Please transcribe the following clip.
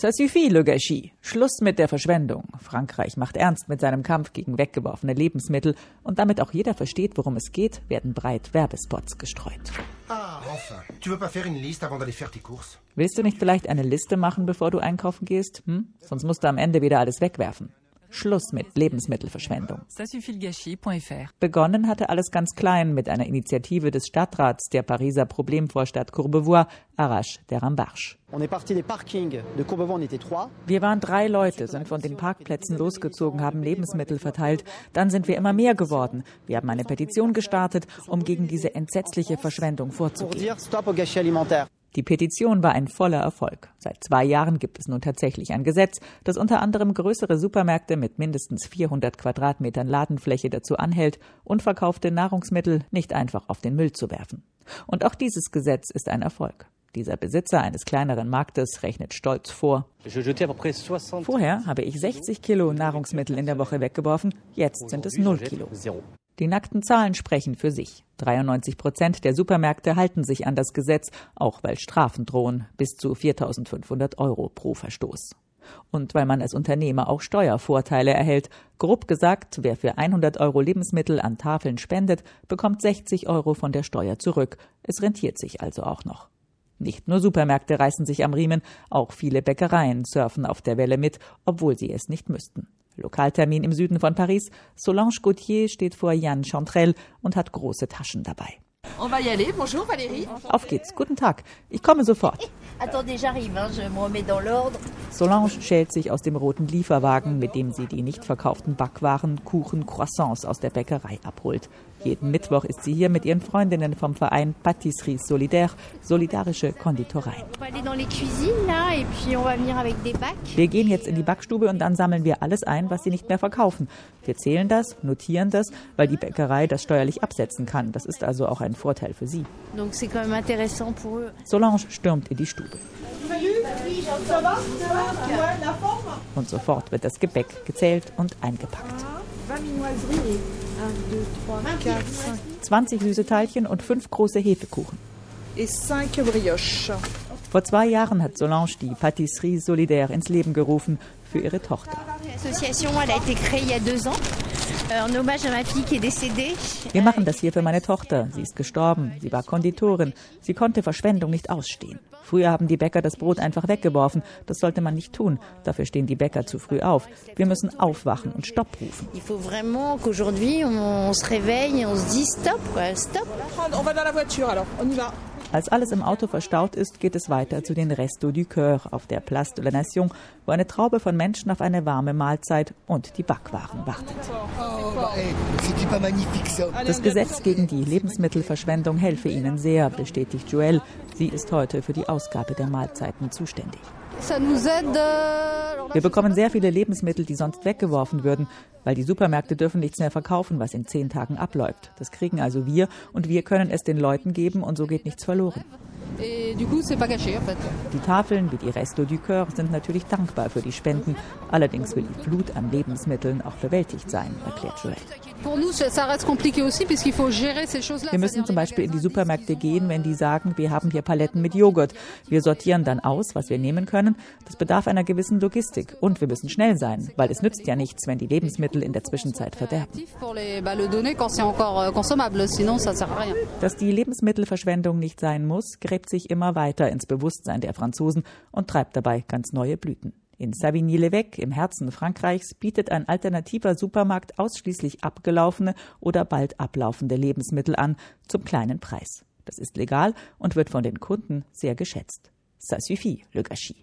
Ça suffit, le gâchis. Schluss mit der Verschwendung. Frankreich macht ernst mit seinem Kampf gegen weggeworfene Lebensmittel und damit auch jeder versteht, worum es geht, werden breit Werbespots gestreut. Ah, enfin. Tu veux pas faire une liste avant d'aller faire tes courses? Willst du nicht vielleicht eine Liste machen, bevor du einkaufen gehst? Hm? Sonst musst du am Ende wieder alles wegwerfen. Schluss mit Lebensmittelverschwendung. Begonnen hatte alles ganz klein mit einer Initiative des Stadtrats der Pariser Problemvorstadt Courbevoie, Arrache der Rambarche. Wir waren drei Leute, sind von den Parkplätzen losgezogen, haben Lebensmittel verteilt. Dann sind wir immer mehr geworden. Wir haben eine Petition gestartet, um gegen diese entsetzliche Verschwendung vorzugehen. Die Petition war ein voller Erfolg. Seit zwei Jahren gibt es nun tatsächlich ein Gesetz, das unter anderem größere Supermärkte mit mindestens 400 Quadratmetern Ladenfläche dazu anhält, unverkaufte Nahrungsmittel nicht einfach auf den Müll zu werfen. Und auch dieses Gesetz ist ein Erfolg. Dieser Besitzer eines kleineren Marktes rechnet stolz vor. Vorher habe ich 60 Kilo Nahrungsmittel in der Woche weggeworfen, jetzt sind es 0 Kilo. Die nackten Zahlen sprechen für sich. 93 Prozent der Supermärkte halten sich an das Gesetz, auch weil Strafen drohen, bis zu 4.500 Euro pro Verstoß. Und weil man als Unternehmer auch Steuervorteile erhält. Grob gesagt, wer für 100 Euro Lebensmittel an Tafeln spendet, bekommt 60 Euro von der Steuer zurück. Es rentiert sich also auch noch. Nicht nur Supermärkte reißen sich am Riemen, auch viele Bäckereien surfen auf der Welle mit, obwohl sie es nicht müssten. Lokaltermin im Süden von Paris. Solange Gauthier steht vor Yann Chantrell und hat große Taschen dabei. Auf geht's. Guten Tag. Ich komme sofort. Solange schält sich aus dem roten Lieferwagen, mit dem sie die nicht verkauften Backwaren, Kuchen, Croissants aus der Bäckerei abholt. Jeden Mittwoch ist sie hier mit ihren Freundinnen vom Verein Patisserie Solidaire, solidarische Konditoreien. Wir gehen jetzt in die Backstube und dann sammeln wir alles ein, was sie nicht mehr verkaufen. Wir zählen das, notieren das, weil die Bäckerei das steuerlich absetzen kann. Das ist also auch ein Vorteil für sie. Solange stürmt in die Stube. Und sofort wird das Gebäck gezählt und eingepackt. 20 süße Teilchen und fünf große Hefekuchen. Vor zwei Jahren hat Solange die Patisserie Solidaire ins Leben gerufen für ihre Tochter. Euh, Wir machen das hier für meine Tochter. Sie ist gestorben. Sie war Konditorin. Sie konnte Verschwendung nicht ausstehen. Früher haben die Bäcker das Brot einfach weggeworfen. Das sollte man nicht tun. Dafür stehen die Bäcker zu früh auf. Wir müssen aufwachen und Stopp rufen. Stop, stop. Als alles im Auto verstaut ist, geht es weiter zu den Restos du Coeur auf der Place de la Nation, wo eine Traube von Menschen auf eine warme Mahlzeit und die Backwaren wartet. Das Gesetz gegen die Lebensmittelverschwendung helfe ihnen sehr, bestätigt Joël. Sie ist heute für die Ausgabe der Mahlzeiten zuständig. Wir bekommen sehr viele Lebensmittel, die sonst weggeworfen würden, weil die Supermärkte dürfen nichts mehr verkaufen, was in zehn Tagen abläuft. Das kriegen also wir und wir können es den Leuten geben und so geht nichts verloren. Die Tafeln wie die Resto du Coeur sind natürlich dankbar für die Spenden. Allerdings will die Flut an Lebensmitteln auch bewältigt sein, erklärt Joel. Wir müssen zum Beispiel in die Supermärkte gehen, wenn die sagen, wir haben hier Paletten mit Joghurt. Wir sortieren dann aus, was wir nehmen können. Das bedarf einer gewissen Logistik. Und wir müssen schnell sein, weil es nützt ja nichts, wenn die Lebensmittel in der Zwischenzeit verderben. Dass die Lebensmittelverschwendung nicht sein muss, gräbt sich immer weiter ins Bewusstsein der Franzosen und treibt dabei ganz neue Blüten. In Savigny-l'Évêque im Herzen Frankreichs bietet ein alternativer Supermarkt ausschließlich abgelaufene oder bald ablaufende Lebensmittel an zum kleinen Preis. Das ist legal und wird von den Kunden sehr geschätzt. Ça suffit, le gâchis.